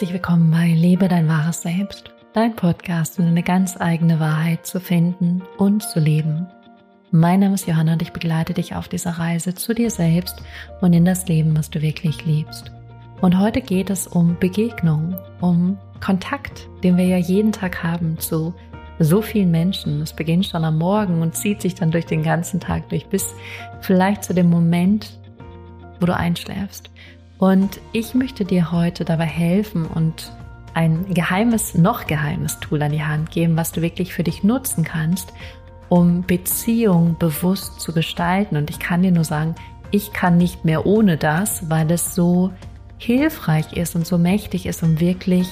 Herzlich willkommen bei Lebe dein wahres Selbst, dein Podcast, um eine ganz eigene Wahrheit zu finden und zu leben. Mein Name ist Johanna und ich begleite dich auf dieser Reise zu dir selbst und in das Leben, was du wirklich liebst. Und heute geht es um Begegnung, um Kontakt, den wir ja jeden Tag haben zu so vielen Menschen. Es beginnt schon am Morgen und zieht sich dann durch den ganzen Tag durch, bis vielleicht zu dem Moment, wo du einschläfst. Und ich möchte dir heute dabei helfen und ein geheimes, noch geheimes Tool an die Hand geben, was du wirklich für dich nutzen kannst, um Beziehungen bewusst zu gestalten. Und ich kann dir nur sagen, ich kann nicht mehr ohne das, weil es so hilfreich ist und so mächtig ist, um wirklich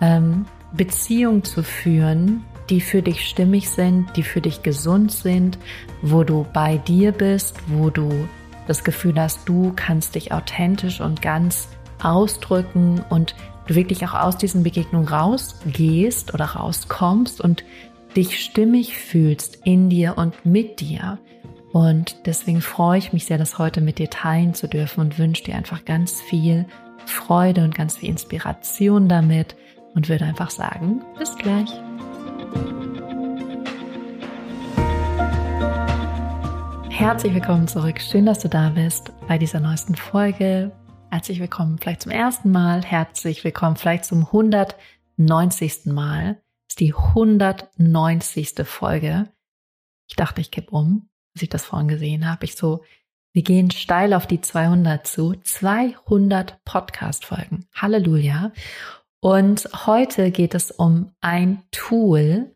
ähm, Beziehungen zu führen, die für dich stimmig sind, die für dich gesund sind, wo du bei dir bist, wo du das Gefühl hast, du kannst dich authentisch und ganz ausdrücken und du wirklich auch aus diesen Begegnungen rausgehst oder rauskommst und dich stimmig fühlst in dir und mit dir. Und deswegen freue ich mich sehr, das heute mit dir teilen zu dürfen und wünsche dir einfach ganz viel Freude und ganz viel Inspiration damit und würde einfach sagen, bis gleich. Herzlich willkommen zurück. Schön, dass du da bist bei dieser neuesten Folge. Herzlich willkommen vielleicht zum ersten Mal. Herzlich willkommen vielleicht zum 190. Mal. Das ist die 190. Folge. Ich dachte, ich kipp um, als ich das vorhin gesehen habe. Ich so, wir gehen steil auf die 200 zu. 200 Podcast-Folgen. Halleluja. Und heute geht es um ein Tool,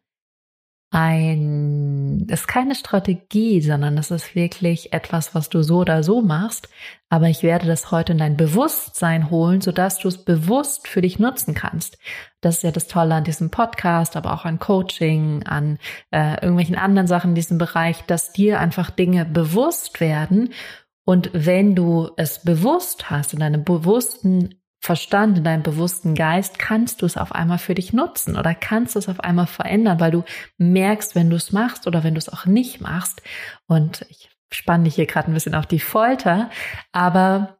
ein, ist keine Strategie, sondern das ist wirklich etwas, was du so oder so machst. Aber ich werde das heute in dein Bewusstsein holen, sodass du es bewusst für dich nutzen kannst. Das ist ja das Tolle an diesem Podcast, aber auch an Coaching, an äh, irgendwelchen anderen Sachen in diesem Bereich, dass dir einfach Dinge bewusst werden. Und wenn du es bewusst hast, in deinem bewussten Verstand, in deinem bewussten Geist, kannst du es auf einmal für dich nutzen oder kannst du es auf einmal verändern, weil du merkst, wenn du es machst oder wenn du es auch nicht machst. Und ich spanne dich hier gerade ein bisschen auf die Folter, aber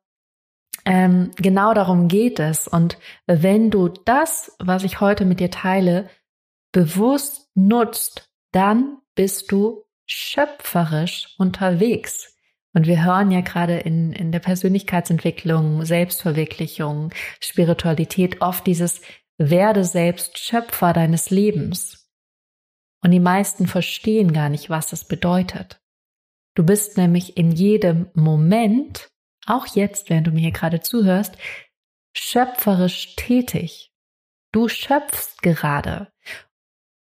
ähm, genau darum geht es. Und wenn du das, was ich heute mit dir teile, bewusst nutzt, dann bist du schöpferisch unterwegs. Und wir hören ja gerade in, in der Persönlichkeitsentwicklung, Selbstverwirklichung, Spiritualität oft dieses werde selbst Schöpfer deines Lebens. Und die meisten verstehen gar nicht, was das bedeutet. Du bist nämlich in jedem Moment, auch jetzt, während du mir hier gerade zuhörst, schöpferisch tätig. Du schöpfst gerade.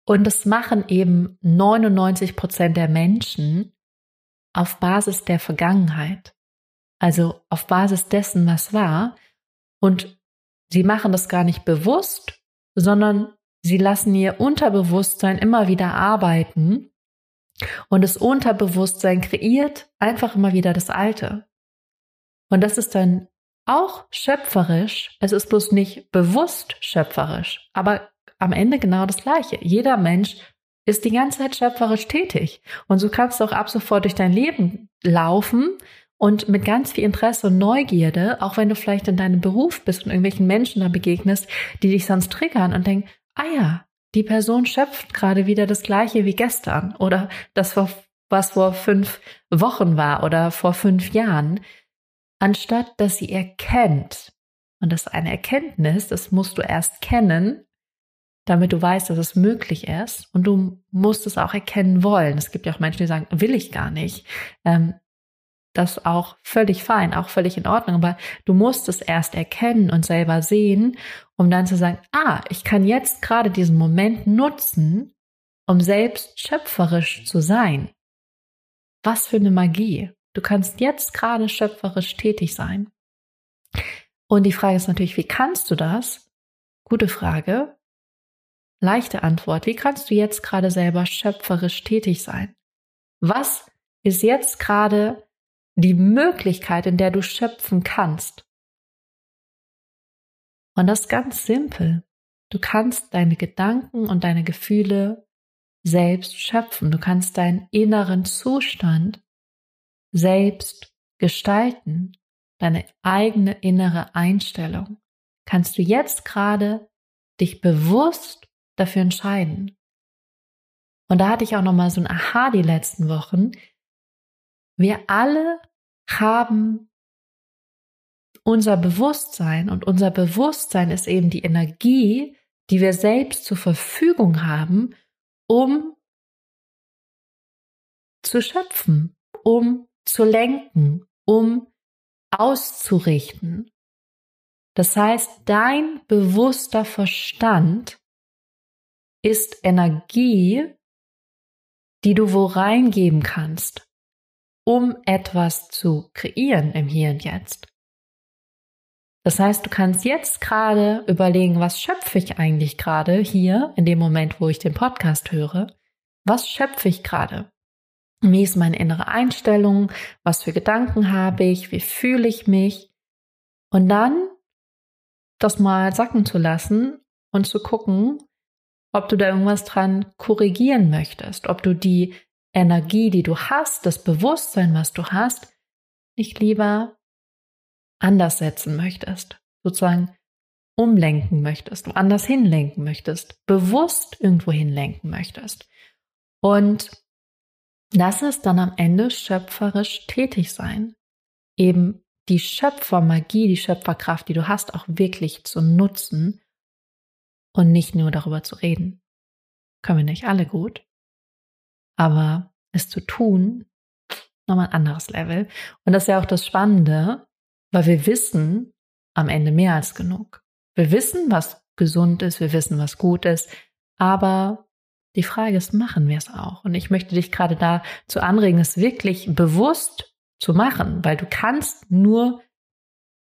Und das machen eben 99 Prozent der Menschen, auf Basis der Vergangenheit, also auf Basis dessen, was war. Und sie machen das gar nicht bewusst, sondern sie lassen ihr Unterbewusstsein immer wieder arbeiten und das Unterbewusstsein kreiert einfach immer wieder das Alte. Und das ist dann auch schöpferisch, es ist bloß nicht bewusst schöpferisch, aber am Ende genau das Gleiche. Jeder Mensch ist die ganze Zeit schöpferisch tätig. Und so kannst du auch ab sofort durch dein Leben laufen und mit ganz viel Interesse und Neugierde, auch wenn du vielleicht in deinem Beruf bist und irgendwelchen Menschen da begegnest, die dich sonst triggern und denken, ah ja, die Person schöpft gerade wieder das gleiche wie gestern oder das, was vor fünf Wochen war oder vor fünf Jahren, anstatt dass sie erkennt, und das ist eine Erkenntnis, das musst du erst kennen, damit du weißt, dass es möglich ist. Und du musst es auch erkennen wollen. Es gibt ja auch Menschen, die sagen, will ich gar nicht. Ähm, das ist auch völlig fein, auch völlig in Ordnung. Aber du musst es erst erkennen und selber sehen, um dann zu sagen, ah, ich kann jetzt gerade diesen Moment nutzen, um selbst schöpferisch zu sein. Was für eine Magie. Du kannst jetzt gerade schöpferisch tätig sein. Und die Frage ist natürlich, wie kannst du das? Gute Frage. Leichte Antwort. Wie kannst du jetzt gerade selber schöpferisch tätig sein? Was ist jetzt gerade die Möglichkeit, in der du schöpfen kannst? Und das ganz simpel. Du kannst deine Gedanken und deine Gefühle selbst schöpfen. Du kannst deinen inneren Zustand selbst gestalten, deine eigene innere Einstellung. kannst du jetzt gerade dich bewusst dafür entscheiden. Und da hatte ich auch noch mal so ein Aha die letzten Wochen. Wir alle haben unser Bewusstsein und unser Bewusstsein ist eben die Energie, die wir selbst zur Verfügung haben, um zu schöpfen, um zu lenken, um auszurichten. Das heißt, dein bewusster Verstand ist Energie, die du wo reingeben kannst, um etwas zu kreieren im Hier und Jetzt. Das heißt, du kannst jetzt gerade überlegen, was schöpfe ich eigentlich gerade hier in dem Moment, wo ich den Podcast höre? Was schöpfe ich gerade? Wie ist meine innere Einstellung? Was für Gedanken habe ich? Wie fühle ich mich? Und dann das mal sacken zu lassen und zu gucken, ob du da irgendwas dran korrigieren möchtest, ob du die Energie, die du hast, das Bewusstsein, was du hast, nicht lieber anders setzen möchtest, sozusagen umlenken möchtest, woanders hinlenken möchtest, bewusst irgendwo hinlenken möchtest. Und das ist dann am Ende schöpferisch tätig sein. Eben die Schöpfermagie, die Schöpferkraft, die du hast, auch wirklich zu nutzen und nicht nur darüber zu reden. Können wir nicht alle gut. Aber es zu tun, nochmal ein anderes Level. Und das ist ja auch das Spannende, weil wir wissen am Ende mehr als genug. Wir wissen, was gesund ist, wir wissen, was gut ist, aber die Frage ist, machen wir es auch? Und ich möchte dich gerade dazu anregen, es wirklich bewusst zu machen, weil du kannst nur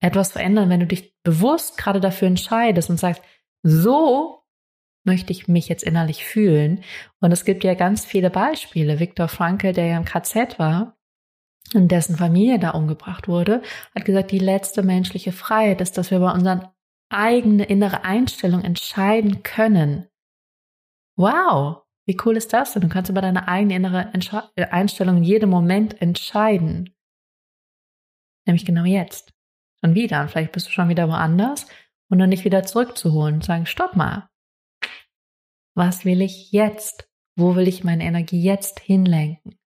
etwas verändern, wenn du dich bewusst gerade dafür entscheidest und sagst, so möchte ich mich jetzt innerlich fühlen. Und es gibt ja ganz viele Beispiele. Viktor Frankl, der ja im KZ war, und dessen Familie da umgebracht wurde, hat gesagt, die letzte menschliche Freiheit ist, dass wir über unsere eigene innere Einstellung entscheiden können. Wow, wie cool ist das denn? Du kannst über deine eigene innere Entsche Einstellung in jedem Moment entscheiden. Nämlich genau jetzt. Und wieder. Und vielleicht bist du schon wieder woanders und dann nicht wieder zurückzuholen und sagen, stopp mal. Was will ich jetzt? Wo will ich meine Energie jetzt hinlenken?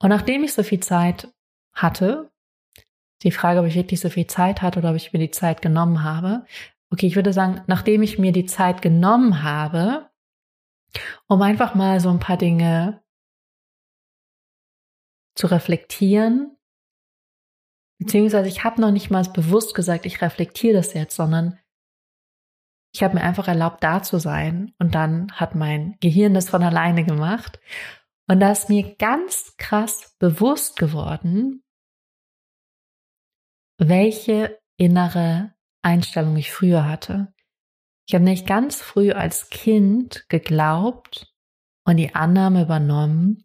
Und nachdem ich so viel Zeit hatte, die Frage, ob ich wirklich so viel Zeit hatte oder ob ich mir die Zeit genommen habe. Okay, ich würde sagen, nachdem ich mir die Zeit genommen habe, um einfach mal so ein paar Dinge zu reflektieren, beziehungsweise ich habe noch nicht mal bewusst gesagt, ich reflektiere das jetzt, sondern ich habe mir einfach erlaubt, da zu sein und dann hat mein Gehirn das von alleine gemacht und da ist mir ganz krass bewusst geworden, welche innere Einstellung ich früher hatte. Ich habe nicht ganz früh als Kind geglaubt und die Annahme übernommen,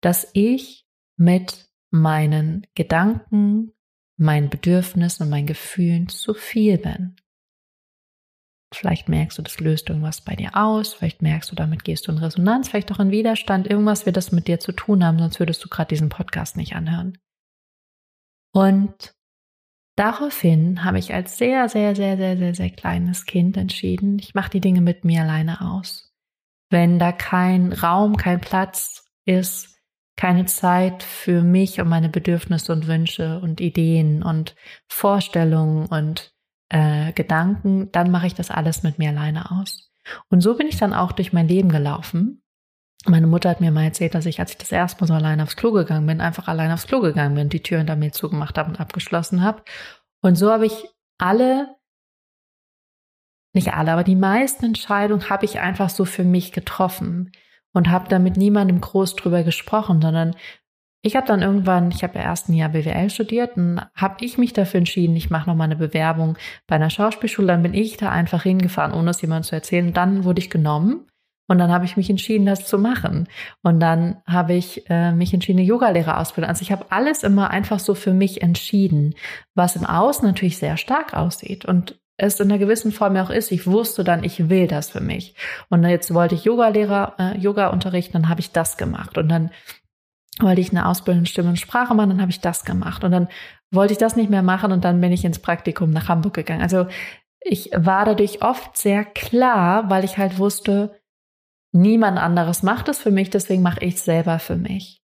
dass ich mit meinen Gedanken, meinen Bedürfnissen und meinen Gefühlen zu viel bin. Vielleicht merkst du, das löst irgendwas bei dir aus. Vielleicht merkst du, damit gehst du in Resonanz, vielleicht auch in Widerstand. Irgendwas wird das mit dir zu tun haben, sonst würdest du gerade diesen Podcast nicht anhören. Und daraufhin habe ich als sehr, sehr, sehr, sehr, sehr, sehr kleines Kind entschieden, ich mache die Dinge mit mir alleine aus. Wenn da kein Raum, kein Platz ist, keine Zeit für mich und meine Bedürfnisse und Wünsche und Ideen und Vorstellungen und äh, Gedanken, dann mache ich das alles mit mir alleine aus. Und so bin ich dann auch durch mein Leben gelaufen. Meine Mutter hat mir mal erzählt, dass ich, als ich das erste Mal so alleine aufs Klo gegangen bin, einfach alleine aufs Klo gegangen bin, die Tür hinter mir zugemacht habe und abgeschlossen habe. Und so habe ich alle, nicht alle, aber die meisten Entscheidungen habe ich einfach so für mich getroffen und habe da mit niemandem groß drüber gesprochen, sondern ich habe dann irgendwann, ich habe ja erst ein Jahr BWL studiert und habe ich mich dafür entschieden, ich mache nochmal eine Bewerbung bei einer Schauspielschule. Dann bin ich da einfach hingefahren, ohne es jemandem zu erzählen. Dann wurde ich genommen und dann habe ich mich entschieden, das zu machen. Und dann habe ich äh, mich entschieden, eine Yogalehrer-Ausbildung. Also ich habe alles immer einfach so für mich entschieden, was im Außen natürlich sehr stark aussieht. Und es in einer gewissen Form auch ist. Ich wusste dann, ich will das für mich. Und jetzt wollte ich Yogalehrer, äh, Yoga unterrichten, dann habe ich das gemacht. Und dann wollte ich eine Ausbildung Stimme und Sprache machen, dann habe ich das gemacht. Und dann wollte ich das nicht mehr machen und dann bin ich ins Praktikum nach Hamburg gegangen. Also ich war dadurch oft sehr klar, weil ich halt wusste, niemand anderes macht es für mich, deswegen mache ich es selber für mich.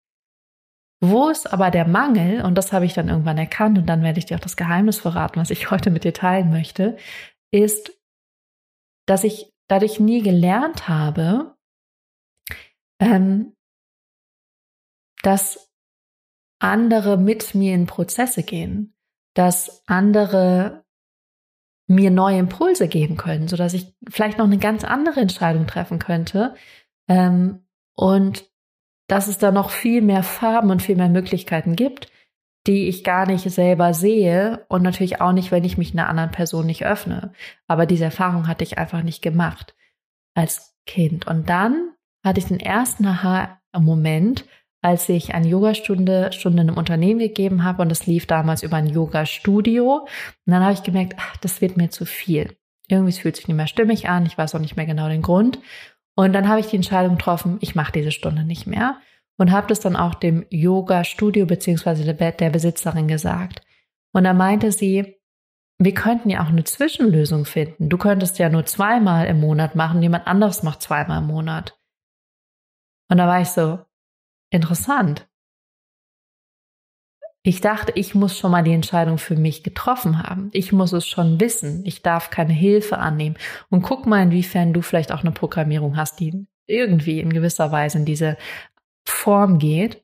Wo ist aber der Mangel, und das habe ich dann irgendwann erkannt, und dann werde ich dir auch das Geheimnis verraten, was ich heute mit dir teilen möchte, ist, dass ich dadurch nie gelernt habe, ähm, dass andere mit mir in Prozesse gehen, dass andere mir neue Impulse geben können, so dass ich vielleicht noch eine ganz andere Entscheidung treffen könnte ähm, und dass es da noch viel mehr Farben und viel mehr Möglichkeiten gibt, die ich gar nicht selber sehe und natürlich auch nicht, wenn ich mich einer anderen Person nicht öffne. Aber diese Erfahrung hatte ich einfach nicht gemacht als Kind. Und dann hatte ich den ersten Aha-Moment, als ich eine Yogastunde Stunde in einem Unternehmen gegeben habe und das lief damals über ein Yoga-Studio. Und dann habe ich gemerkt, ach, das wird mir zu viel. Irgendwie fühlt sich nicht mehr stimmig an, ich weiß auch nicht mehr genau den Grund. Und dann habe ich die Entscheidung getroffen, ich mache diese Stunde nicht mehr und habe das dann auch dem Yoga-Studio beziehungsweise der Besitzerin gesagt. Und da meinte sie, wir könnten ja auch eine Zwischenlösung finden. Du könntest ja nur zweimal im Monat machen, jemand anderes macht zweimal im Monat. Und da war ich so, interessant. Ich dachte, ich muss schon mal die Entscheidung für mich getroffen haben. Ich muss es schon wissen. Ich darf keine Hilfe annehmen. Und guck mal, inwiefern du vielleicht auch eine Programmierung hast, die irgendwie in gewisser Weise in diese Form geht.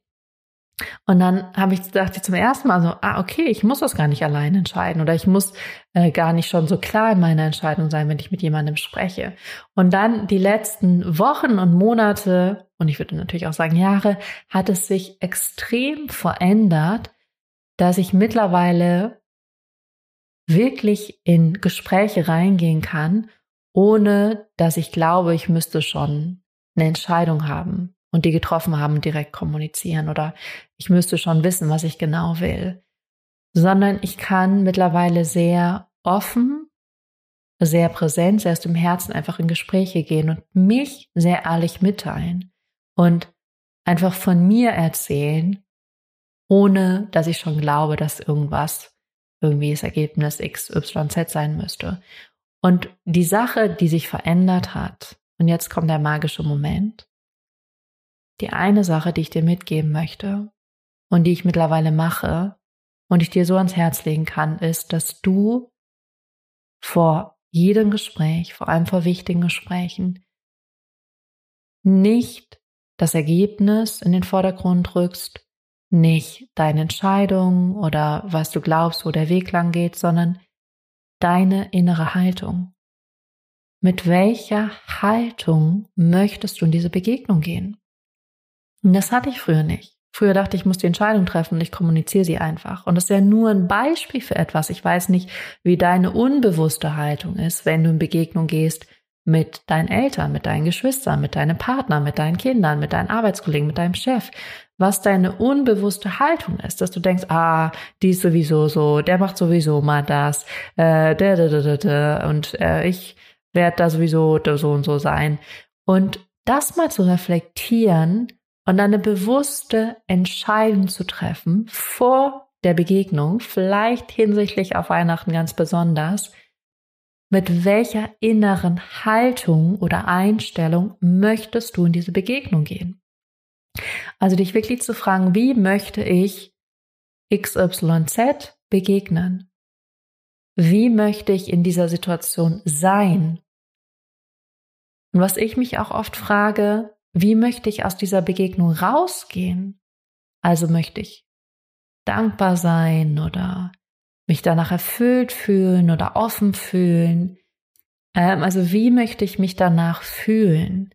Und dann habe ich gedacht, zum ersten Mal so, ah, okay, ich muss das gar nicht allein entscheiden oder ich muss äh, gar nicht schon so klar in meiner Entscheidung sein, wenn ich mit jemandem spreche. Und dann die letzten Wochen und Monate und ich würde natürlich auch sagen Jahre, hat es sich extrem verändert, dass ich mittlerweile wirklich in Gespräche reingehen kann, ohne dass ich glaube, ich müsste schon eine Entscheidung haben und die getroffen haben direkt kommunizieren oder ich müsste schon wissen, was ich genau will, sondern ich kann mittlerweile sehr offen, sehr präsent, sehr aus dem Herzen einfach in Gespräche gehen und mich sehr ehrlich mitteilen und einfach von mir erzählen, ohne dass ich schon glaube, dass irgendwas irgendwie das Ergebnis X, Y, Z sein müsste. Und die Sache, die sich verändert hat, und jetzt kommt der magische Moment, die eine Sache, die ich dir mitgeben möchte und die ich mittlerweile mache und ich dir so ans Herz legen kann, ist, dass du vor jedem Gespräch, vor allem vor wichtigen Gesprächen, nicht das Ergebnis in den Vordergrund rückst, nicht deine Entscheidung oder was du glaubst, wo der Weg lang geht, sondern deine innere Haltung. Mit welcher Haltung möchtest du in diese Begegnung gehen? Das hatte ich früher nicht. Früher dachte ich, ich muss die Entscheidung treffen und ich kommuniziere sie einfach. Und das ist ja nur ein Beispiel für etwas. Ich weiß nicht, wie deine unbewusste Haltung ist, wenn du in Begegnung gehst mit deinen Eltern, mit deinen Geschwistern, mit deinem Partner, mit deinen Kindern, mit deinen Arbeitskollegen, mit deinem Chef. Was deine unbewusste Haltung ist, dass du denkst, ah, die ist sowieso so, der macht sowieso mal das, äh, da, da, da, da, da, und äh, ich werde da sowieso so und so sein. Und das mal zu reflektieren, und eine bewusste Entscheidung zu treffen vor der Begegnung, vielleicht hinsichtlich auf Weihnachten ganz besonders, mit welcher inneren Haltung oder Einstellung möchtest du in diese Begegnung gehen? Also dich wirklich zu fragen, wie möchte ich XYZ begegnen? Wie möchte ich in dieser Situation sein? Und was ich mich auch oft frage, wie möchte ich aus dieser Begegnung rausgehen? Also möchte ich dankbar sein oder mich danach erfüllt fühlen oder offen fühlen. Ähm, also wie möchte ich mich danach fühlen?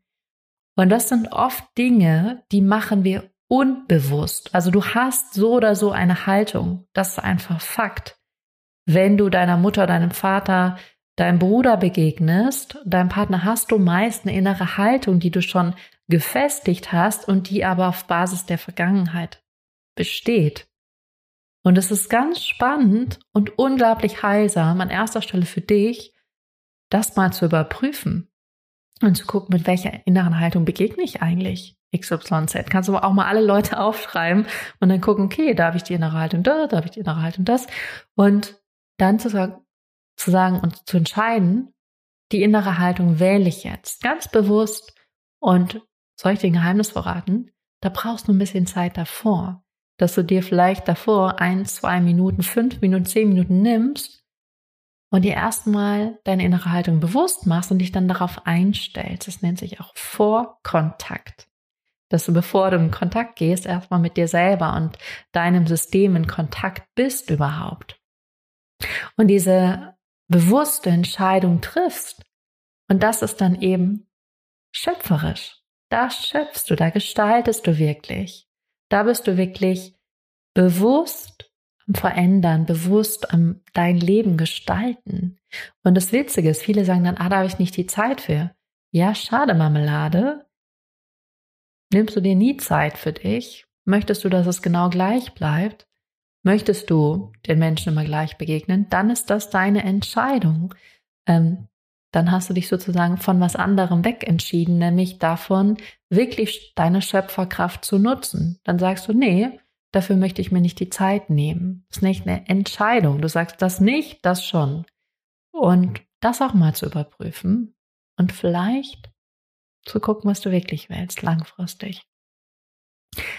Und das sind oft Dinge, die machen wir unbewusst. Also du hast so oder so eine Haltung. Das ist einfach Fakt. Wenn du deiner Mutter, deinem Vater, deinem Bruder begegnest, deinem Partner, hast du meist eine innere Haltung, die du schon gefestigt hast und die aber auf Basis der Vergangenheit besteht. Und es ist ganz spannend und unglaublich heilsam an erster Stelle für dich, das mal zu überprüfen und zu gucken, mit welcher inneren Haltung begegne ich eigentlich. XYZ. Kannst du auch mal alle Leute aufschreiben und dann gucken, okay, da habe ich die innere Haltung da, da habe ich die innere Haltung das. Und dann zu sagen, zu sagen und zu entscheiden, die innere Haltung wähle ich jetzt ganz bewusst und soll ich dir ein Geheimnis verraten? Da brauchst du ein bisschen Zeit davor, dass du dir vielleicht davor ein, zwei Minuten, fünf Minuten, zehn Minuten nimmst und dir erstmal deine innere Haltung bewusst machst und dich dann darauf einstellst. Das nennt sich auch Vorkontakt. Dass du, bevor du in Kontakt gehst, erstmal mit dir selber und deinem System in Kontakt bist überhaupt. Und diese bewusste Entscheidung triffst. Und das ist dann eben schöpferisch. Da schöpfst du, da gestaltest du wirklich. Da bist du wirklich bewusst am Verändern, bewusst am dein Leben gestalten. Und das Witzige ist, viele sagen dann, ah, da habe ich nicht die Zeit für. Ja, schade, Marmelade. Nimmst du dir nie Zeit für dich? Möchtest du, dass es genau gleich bleibt? Möchtest du den Menschen immer gleich begegnen? Dann ist das deine Entscheidung. Ähm, dann hast du dich sozusagen von was anderem weg nämlich davon, wirklich deine Schöpferkraft zu nutzen. Dann sagst du, nee, dafür möchte ich mir nicht die Zeit nehmen. Das ist nicht eine Entscheidung. Du sagst das nicht, das schon. Und das auch mal zu überprüfen und vielleicht zu gucken, was du wirklich willst, langfristig.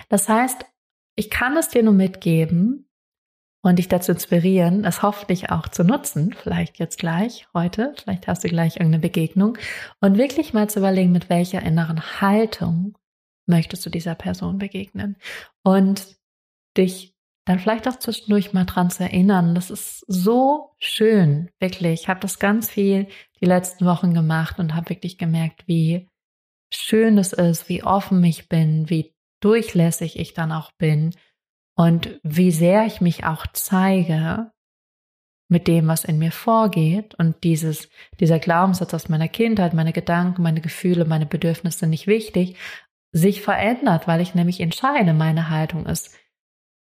Das heißt, ich kann es dir nur mitgeben, und dich dazu inspirieren, es hoffentlich auch zu nutzen, vielleicht jetzt gleich, heute, vielleicht hast du gleich irgendeine Begegnung und wirklich mal zu überlegen, mit welcher inneren Haltung möchtest du dieser Person begegnen und dich dann vielleicht auch zwischendurch mal dran zu erinnern. Das ist so schön, wirklich. Ich habe das ganz viel die letzten Wochen gemacht und habe wirklich gemerkt, wie schön es ist, wie offen ich bin, wie durchlässig ich dann auch bin und wie sehr ich mich auch zeige mit dem, was in mir vorgeht und dieses, dieser Glaubenssatz aus meiner Kindheit, meine Gedanken, meine Gefühle, meine Bedürfnisse nicht wichtig, sich verändert, weil ich nämlich entscheide, meine Haltung ist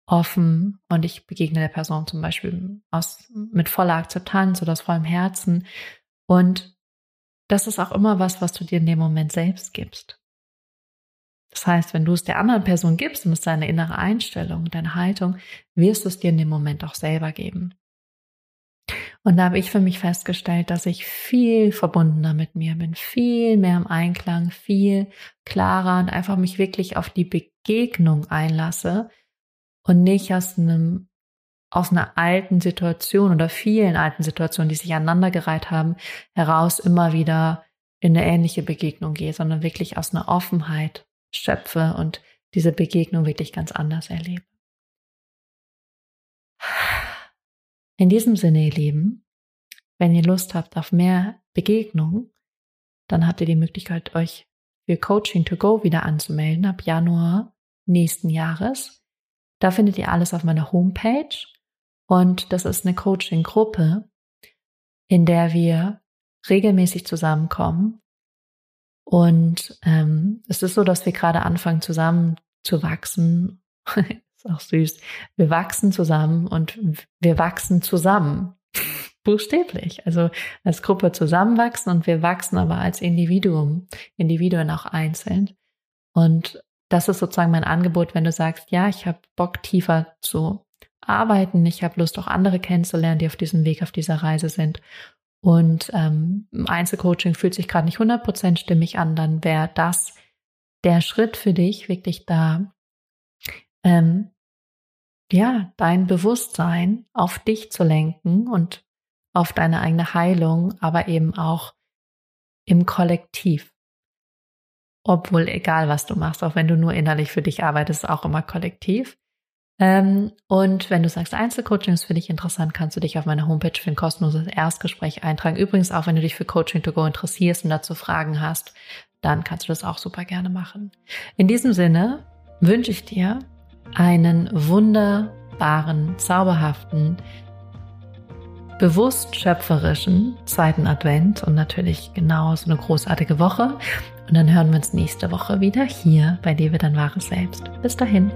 offen und ich begegne der Person zum Beispiel aus, mit voller Akzeptanz oder aus vollem Herzen. Und das ist auch immer was, was du dir in dem Moment selbst gibst. Das heißt, wenn du es der anderen Person gibst und es deine innere Einstellung, deine Haltung, wirst du es dir in dem Moment auch selber geben. Und da habe ich für mich festgestellt, dass ich viel verbundener mit mir bin, viel mehr im Einklang, viel klarer und einfach mich wirklich auf die Begegnung einlasse und nicht aus einem aus einer alten Situation oder vielen alten Situationen, die sich aneinandergereiht haben, heraus immer wieder in eine ähnliche Begegnung gehe, sondern wirklich aus einer Offenheit schöpfe und diese Begegnung wirklich ganz anders erlebe. In diesem Sinne, ihr Lieben, wenn ihr Lust habt auf mehr Begegnung, dann habt ihr die Möglichkeit, euch für Coaching to Go wieder anzumelden ab Januar nächsten Jahres. Da findet ihr alles auf meiner Homepage und das ist eine Coaching-Gruppe, in der wir regelmäßig zusammenkommen und ähm, es ist so, dass wir gerade anfangen zusammen zu wachsen. ist auch süß. Wir wachsen zusammen und wir wachsen zusammen. Buchstäblich. Also als Gruppe zusammenwachsen und wir wachsen aber als Individuum, Individuen auch einzeln. Und das ist sozusagen mein Angebot, wenn du sagst, ja, ich habe Bock tiefer zu arbeiten, ich habe Lust auch andere kennenzulernen, die auf diesem Weg, auf dieser Reise sind. Und ähm, Einzelcoaching fühlt sich gerade nicht 100% stimmig an, dann wäre das der Schritt für dich, wirklich da, ähm, ja, dein Bewusstsein auf dich zu lenken und auf deine eigene Heilung, aber eben auch im Kollektiv. Obwohl, egal was du machst, auch wenn du nur innerlich für dich arbeitest, auch immer kollektiv. Ähm, und wenn du sagst, Einzelcoaching ist für dich interessant, kannst du dich auf meiner Homepage für ein kostenloses Erstgespräch eintragen. Übrigens auch, wenn du dich für Coaching to Go interessierst und dazu Fragen hast, dann kannst du das auch super gerne machen. In diesem Sinne wünsche ich dir einen wunderbaren, zauberhaften, bewusst schöpferischen zweiten Advent und natürlich genau so eine großartige Woche. Und dann hören wir uns nächste Woche wieder hier bei Dir wird dein wahres Selbst. Bis dahin.